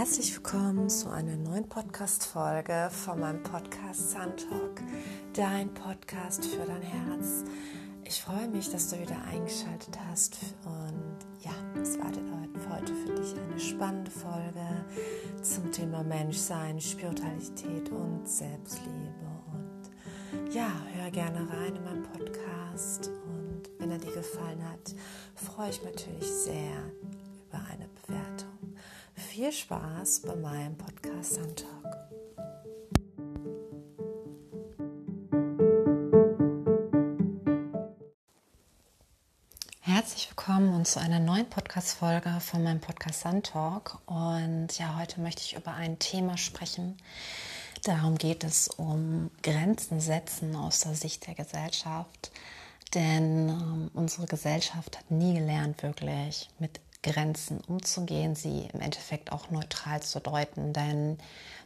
Herzlich willkommen zu einer neuen Podcast-Folge von meinem Podcast Sun Talk, dein Podcast für dein Herz. Ich freue mich, dass du wieder eingeschaltet hast und ja, es wartet heute für dich eine spannende Folge zum Thema Menschsein, Spiritualität und Selbstliebe. Und ja, hör gerne rein in meinen Podcast und wenn er dir gefallen hat, freue ich mich natürlich sehr über eine. Viel Spaß bei meinem Podcast Sandtalk. Herzlich willkommen und zu einer neuen Podcast-Folge von meinem Podcast Sandtalk. Und ja, heute möchte ich über ein Thema sprechen. Darum geht es um Grenzen setzen aus der Sicht der Gesellschaft. Denn ähm, unsere Gesellschaft hat nie gelernt, wirklich mit Grenzen umzugehen, sie im Endeffekt auch neutral zu deuten. Denn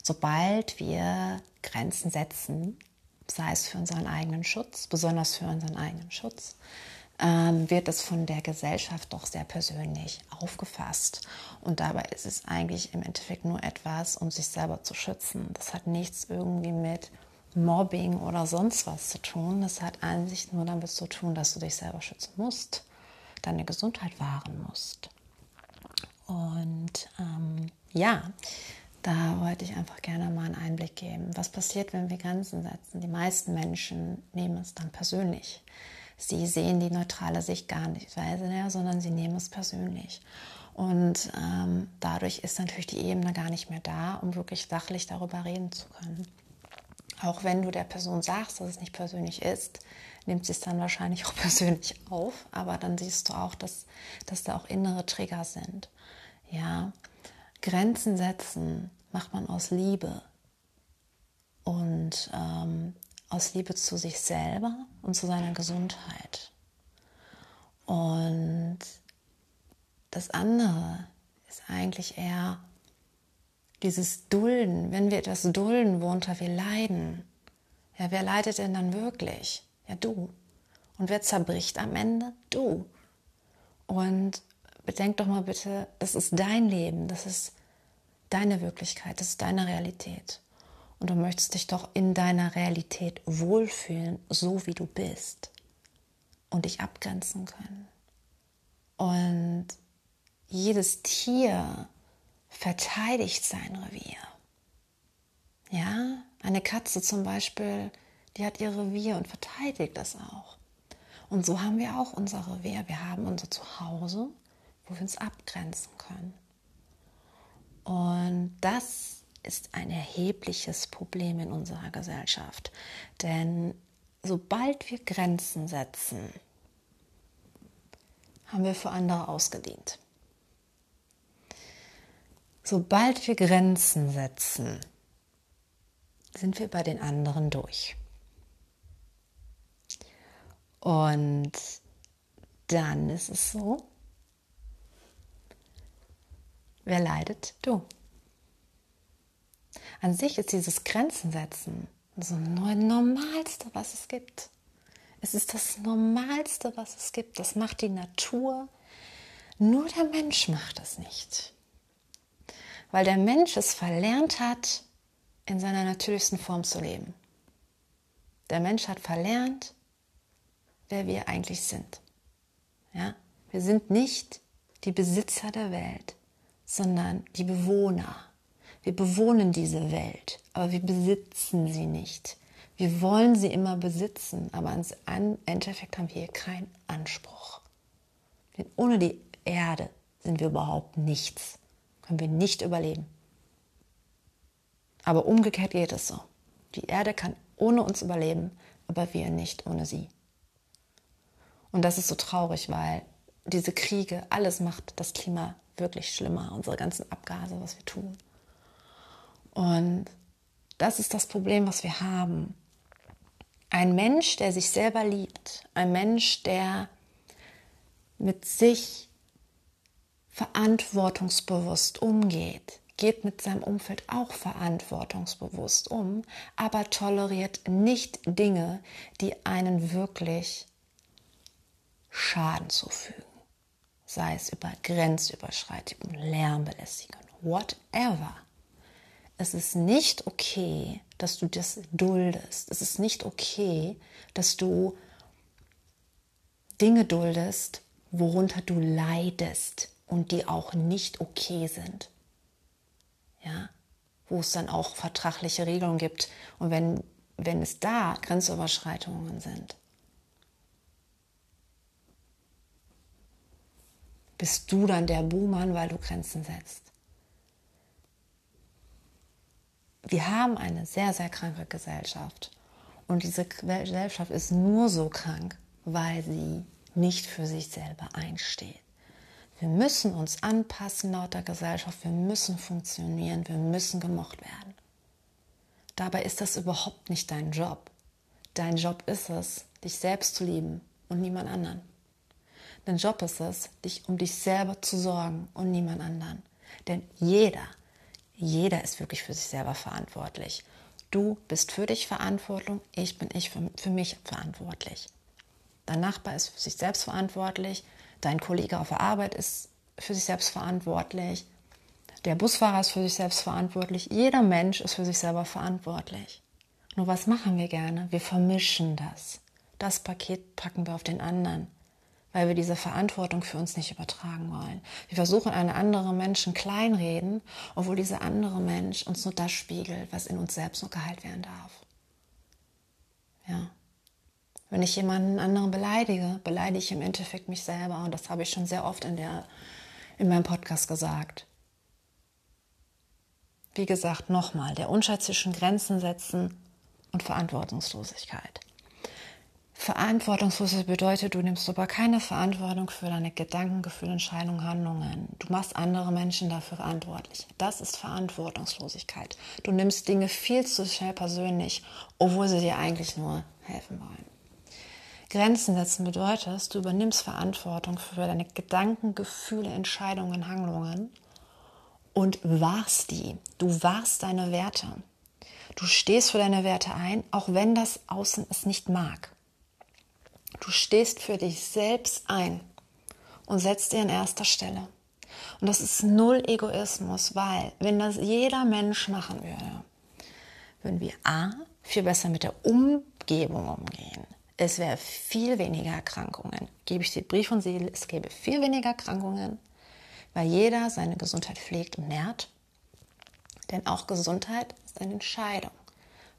sobald wir Grenzen setzen, sei es für unseren eigenen Schutz, besonders für unseren eigenen Schutz, ähm, wird es von der Gesellschaft doch sehr persönlich aufgefasst. Und dabei ist es eigentlich im Endeffekt nur etwas, um sich selber zu schützen. Das hat nichts irgendwie mit Mobbing oder sonst was zu tun. Das hat an sich nur damit zu tun, dass du dich selber schützen musst, deine Gesundheit wahren musst. Und ähm, ja, da wollte ich einfach gerne mal einen Einblick geben. Was passiert, wenn wir Grenzen setzen? Die meisten Menschen nehmen es dann persönlich. Sie sehen die neutrale Sicht gar nicht, mehr, sondern sie nehmen es persönlich. Und ähm, dadurch ist natürlich die Ebene gar nicht mehr da, um wirklich sachlich darüber reden zu können. Auch wenn du der Person sagst, dass es nicht persönlich ist, nimmt sie es dann wahrscheinlich auch persönlich auf. Aber dann siehst du auch, dass, dass da auch innere Trigger sind. Ja, Grenzen setzen macht man aus Liebe und ähm, aus Liebe zu sich selber und zu seiner Gesundheit. Und das andere ist eigentlich eher dieses Dulden, wenn wir etwas dulden, worunter wir leiden. Ja, wer leidet denn dann wirklich? Ja, du. Und wer zerbricht am Ende? Du. Und bedenk doch mal bitte, das ist dein Leben, das ist deine Wirklichkeit, das ist deine Realität. Und du möchtest dich doch in deiner Realität wohlfühlen, so wie du bist. Und dich abgrenzen können. Und jedes Tier verteidigt sein Revier. Ja, eine Katze zum Beispiel, die hat ihr Revier und verteidigt das auch. Und so haben wir auch unser Revier. Wir haben unser Zuhause wo wir uns abgrenzen können. Und das ist ein erhebliches Problem in unserer Gesellschaft. Denn sobald wir Grenzen setzen, haben wir für andere ausgedient. Sobald wir Grenzen setzen, sind wir bei den anderen durch. Und dann ist es so, Wer leidet? Du. An sich ist dieses Grenzen setzen so Normalste, was es gibt. Es ist das Normalste, was es gibt. Das macht die Natur. Nur der Mensch macht es nicht. Weil der Mensch es verlernt hat, in seiner natürlichsten Form zu leben. Der Mensch hat verlernt, wer wir eigentlich sind. Ja? Wir sind nicht die Besitzer der Welt sondern die Bewohner. Wir bewohnen diese Welt, aber wir besitzen sie nicht. Wir wollen sie immer besitzen, aber im Endeffekt haben wir keinen Anspruch. Denn ohne die Erde sind wir überhaupt nichts, können wir nicht überleben. Aber umgekehrt geht es so. Die Erde kann ohne uns überleben, aber wir nicht ohne sie. Und das ist so traurig, weil diese Kriege, alles macht das Klima wirklich schlimmer, unsere ganzen Abgase, was wir tun. Und das ist das Problem, was wir haben. Ein Mensch, der sich selber liebt, ein Mensch, der mit sich verantwortungsbewusst umgeht, geht mit seinem Umfeld auch verantwortungsbewusst um, aber toleriert nicht Dinge, die einen wirklich Schaden zufügen sei es über Grenzüberschreitung, Lärmbelästigung, whatever. Es ist nicht okay, dass du das duldest. Es ist nicht okay, dass du Dinge duldest, worunter du leidest und die auch nicht okay sind. Ja, wo es dann auch vertragliche Regelungen gibt. Und wenn, wenn es da Grenzüberschreitungen sind, bist du dann der Buhmann, weil du Grenzen setzt. Wir haben eine sehr, sehr kranke Gesellschaft. Und diese Gesellschaft ist nur so krank, weil sie nicht für sich selber einsteht. Wir müssen uns anpassen laut der Gesellschaft, wir müssen funktionieren, wir müssen gemocht werden. Dabei ist das überhaupt nicht dein Job. Dein Job ist es, dich selbst zu lieben und niemand anderen. Dein Job ist es, dich um dich selber zu sorgen und niemand anderen. Denn jeder, jeder ist wirklich für sich selber verantwortlich. Du bist für dich verantwortlich, ich bin ich für, für mich verantwortlich. Dein Nachbar ist für sich selbst verantwortlich, dein Kollege auf der Arbeit ist für sich selbst verantwortlich, der Busfahrer ist für sich selbst verantwortlich, jeder Mensch ist für sich selber verantwortlich. Nur was machen wir gerne? Wir vermischen das. Das Paket packen wir auf den anderen, weil wir diese Verantwortung für uns nicht übertragen wollen. Wir versuchen einen anderen Menschen kleinreden, obwohl dieser andere Mensch uns nur das spiegelt, was in uns selbst nur geheilt werden darf. Ja. Wenn ich jemanden anderen beleidige, beleidige ich im Endeffekt mich selber. Und das habe ich schon sehr oft in, der, in meinem Podcast gesagt. Wie gesagt, nochmal, der Unterschied zwischen Grenzen setzen und Verantwortungslosigkeit. Verantwortungslos bedeutet, du nimmst aber keine Verantwortung für deine Gedanken, Gefühle, Entscheidungen, Handlungen. Du machst andere Menschen dafür verantwortlich. Das ist Verantwortungslosigkeit. Du nimmst Dinge viel zu schnell persönlich, obwohl sie dir eigentlich nur helfen wollen. Grenzen setzen bedeutet, du übernimmst Verantwortung für deine Gedanken, Gefühle, Entscheidungen, Handlungen und wahrst die. Du wahrst deine Werte. Du stehst für deine Werte ein, auch wenn das Außen es nicht mag. Du stehst für dich selbst ein und setzt dir an erster Stelle. Und das ist null Egoismus, weil wenn das jeder Mensch machen würde, würden wir A, viel besser mit der Umgebung umgehen es wäre viel weniger Erkrankungen. Gebe ich dir Brief und Seele, es gäbe viel weniger Erkrankungen, weil jeder seine Gesundheit pflegt und nährt. Denn auch Gesundheit ist eine Entscheidung.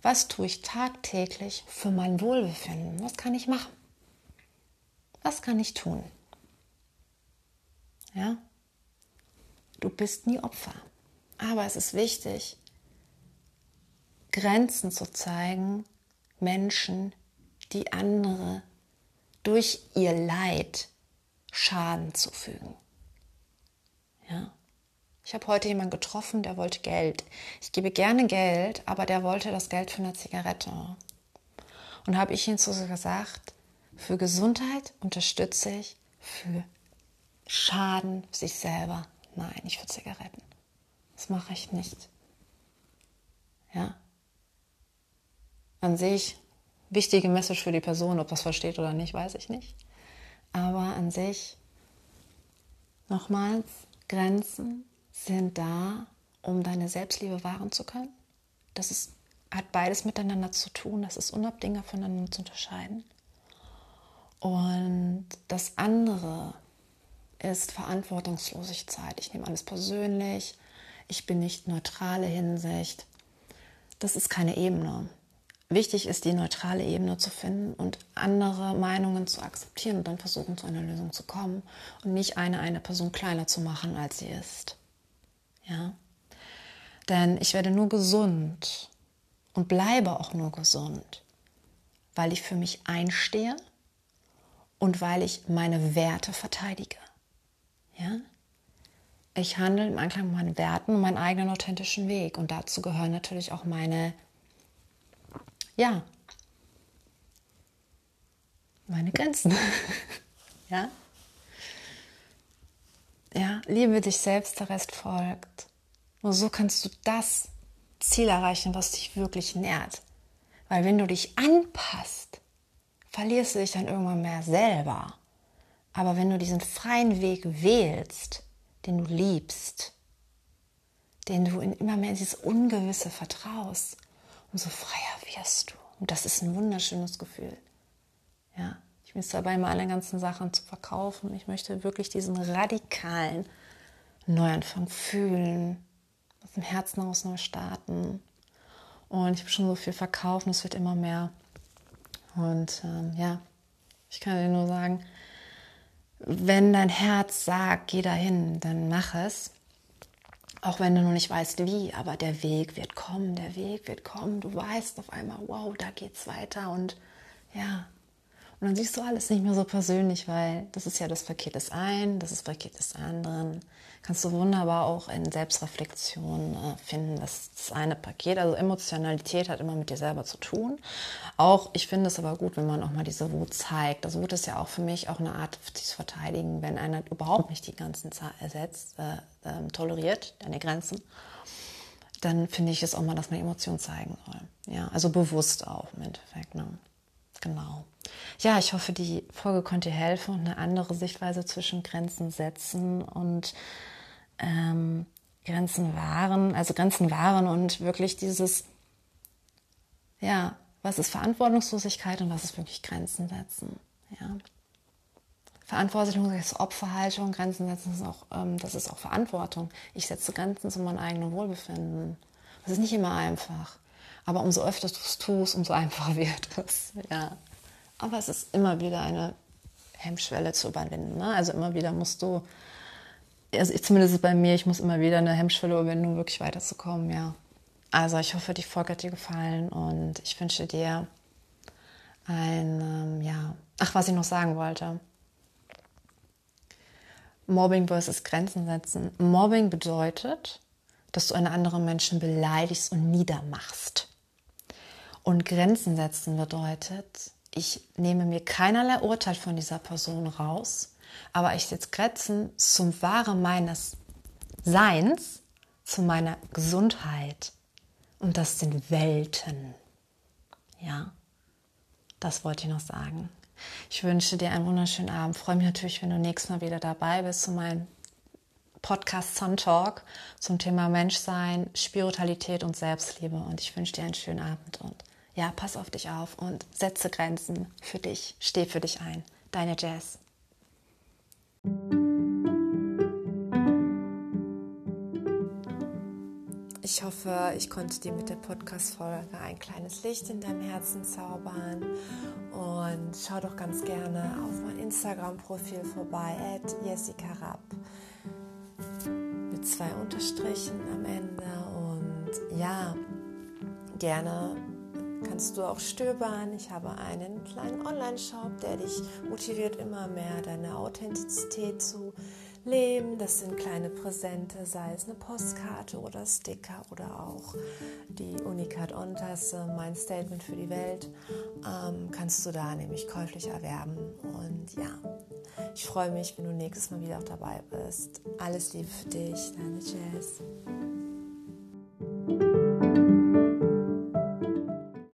Was tue ich tagtäglich für mein Wohlbefinden? Was kann ich machen? Was kann ich tun? Ja? Du bist nie Opfer. Aber es ist wichtig, Grenzen zu zeigen, Menschen, die andere durch ihr Leid Schaden zufügen. Ja. Ich habe heute jemanden getroffen, der wollte Geld. Ich gebe gerne Geld, aber der wollte das Geld für eine Zigarette. Und habe ich ihm so gesagt, für Gesundheit unterstütze ich, für Schaden sich selber, nein, nicht für Zigaretten. Das mache ich nicht. Ja. An sich wichtige Message für die Person. Ob das versteht oder nicht, weiß ich nicht. Aber an sich, nochmals, Grenzen sind da, um deine Selbstliebe wahren zu können. Das ist, hat beides miteinander zu tun. Das ist unabdingbar voneinander zu unterscheiden. Und das andere ist Verantwortungslosigkeit. Ich nehme alles persönlich. Ich bin nicht neutrale Hinsicht. Das ist keine Ebene wichtig ist, die neutrale Ebene zu finden und andere Meinungen zu akzeptieren und dann versuchen, zu einer Lösung zu kommen und nicht eine eine Person kleiner zu machen, als sie ist. Ja? Denn ich werde nur gesund und bleibe auch nur gesund, weil ich für mich einstehe und weil ich meine Werte verteidige. Ja? Ich handle im Einklang mit meinen Werten und meinen eigenen authentischen Weg. Und dazu gehören natürlich auch meine ja, meine Grenzen. ja? Ja, liebe dich selbst, der Rest folgt. Nur so kannst du das Ziel erreichen, was dich wirklich nährt. Weil wenn du dich anpasst, verlierst du dich dann irgendwann mehr selber. Aber wenn du diesen freien Weg wählst, den du liebst, den du in immer mehr dieses Ungewisse vertraust, umso freier wirst du. Und das ist ein wunderschönes Gefühl. Ja, ich bin dabei, meine ganzen Sachen zu verkaufen. Ich möchte wirklich diesen radikalen Neuanfang fühlen, aus dem Herzen aus neu starten. Und ich habe schon so viel verkauft und es wird immer mehr. Und ähm, ja, ich kann dir nur sagen, wenn dein Herz sagt, geh dahin, dann mach es. Auch wenn du noch nicht weißt, wie, aber der Weg wird kommen, der Weg wird kommen. Du weißt auf einmal, wow, da geht's weiter und ja. Und dann siehst du alles nicht mehr so persönlich, weil das ist ja das Paket des einen, das ist das Paket des anderen kannst du wunderbar auch in Selbstreflexion äh, finden. Das, das eine Paket, also Emotionalität hat immer mit dir selber zu tun. Auch, ich finde es aber gut, wenn man auch mal diese Wut zeigt. Also Wut ist ja auch für mich auch eine Art, sich zu verteidigen, wenn einer überhaupt nicht die ganzen Zeit ersetzt, äh, äh, toleriert, deine Grenzen dann finde ich es auch mal, dass man Emotionen zeigen soll. Ja, also bewusst auch im Endeffekt. Ne? Genau. Ja, ich hoffe, die Folge konnte dir helfen und eine andere Sichtweise zwischen Grenzen setzen und ähm, Grenzen wahren, also Grenzen wahren und wirklich dieses, ja, was ist Verantwortungslosigkeit und was ist wirklich Grenzen setzen, ja. Verantwortung ist Opferhaltung, Grenzen setzen ist auch, ähm, das ist auch Verantwortung. Ich setze Grenzen zu meinem eigenen Wohlbefinden. Das ist nicht immer einfach. Aber umso öfter du es tust, umso einfacher wird es. Ja. Aber es ist immer wieder eine Hemmschwelle zu überwinden. Ne? Also immer wieder musst du also ich, zumindest bei mir, ich muss immer wieder eine Hemmschwelle überwinden, um wirklich weiterzukommen, ja. Also ich hoffe, die Folge hat dir gefallen und ich wünsche dir ein, ähm, ja, ach, was ich noch sagen wollte. Mobbing versus Grenzen setzen. Mobbing bedeutet, dass du einen anderen Menschen beleidigst und niedermachst. Und Grenzen setzen bedeutet, ich nehme mir keinerlei Urteil von dieser Person raus, aber ich setze Grenzen zum Wahre meines Seins, zu meiner Gesundheit. Und das sind Welten. Ja, das wollte ich noch sagen. Ich wünsche dir einen wunderschönen Abend. Freue mich natürlich, wenn du nächstes Mal wieder dabei bist zu meinem Podcast Sun Talk zum Thema Menschsein, Spiritualität und Selbstliebe. Und ich wünsche dir einen schönen Abend und ja, pass auf dich auf und setze Grenzen für dich. Steh für dich ein. Deine Jazz. Ich hoffe, ich konnte dir mit der Podcast-Folge ein kleines Licht in deinem Herzen zaubern. Und schau doch ganz gerne auf mein Instagram-Profil vorbei, at Jessica Rapp. Mit zwei Unterstrichen am Ende. Und ja, gerne kannst du auch stöbern. Ich habe einen kleinen Online-Shop, der dich motiviert, immer mehr deine Authentizität zu leben. Das sind kleine Präsente, sei es eine Postkarte oder Sticker oder auch die Unicat On-Tasse, mein Statement für die Welt, ähm, kannst du da nämlich käuflich erwerben. Und ja, ich freue mich, wenn du nächstes Mal wieder auch dabei bist. Alles Liebe für dich, deine Jazz.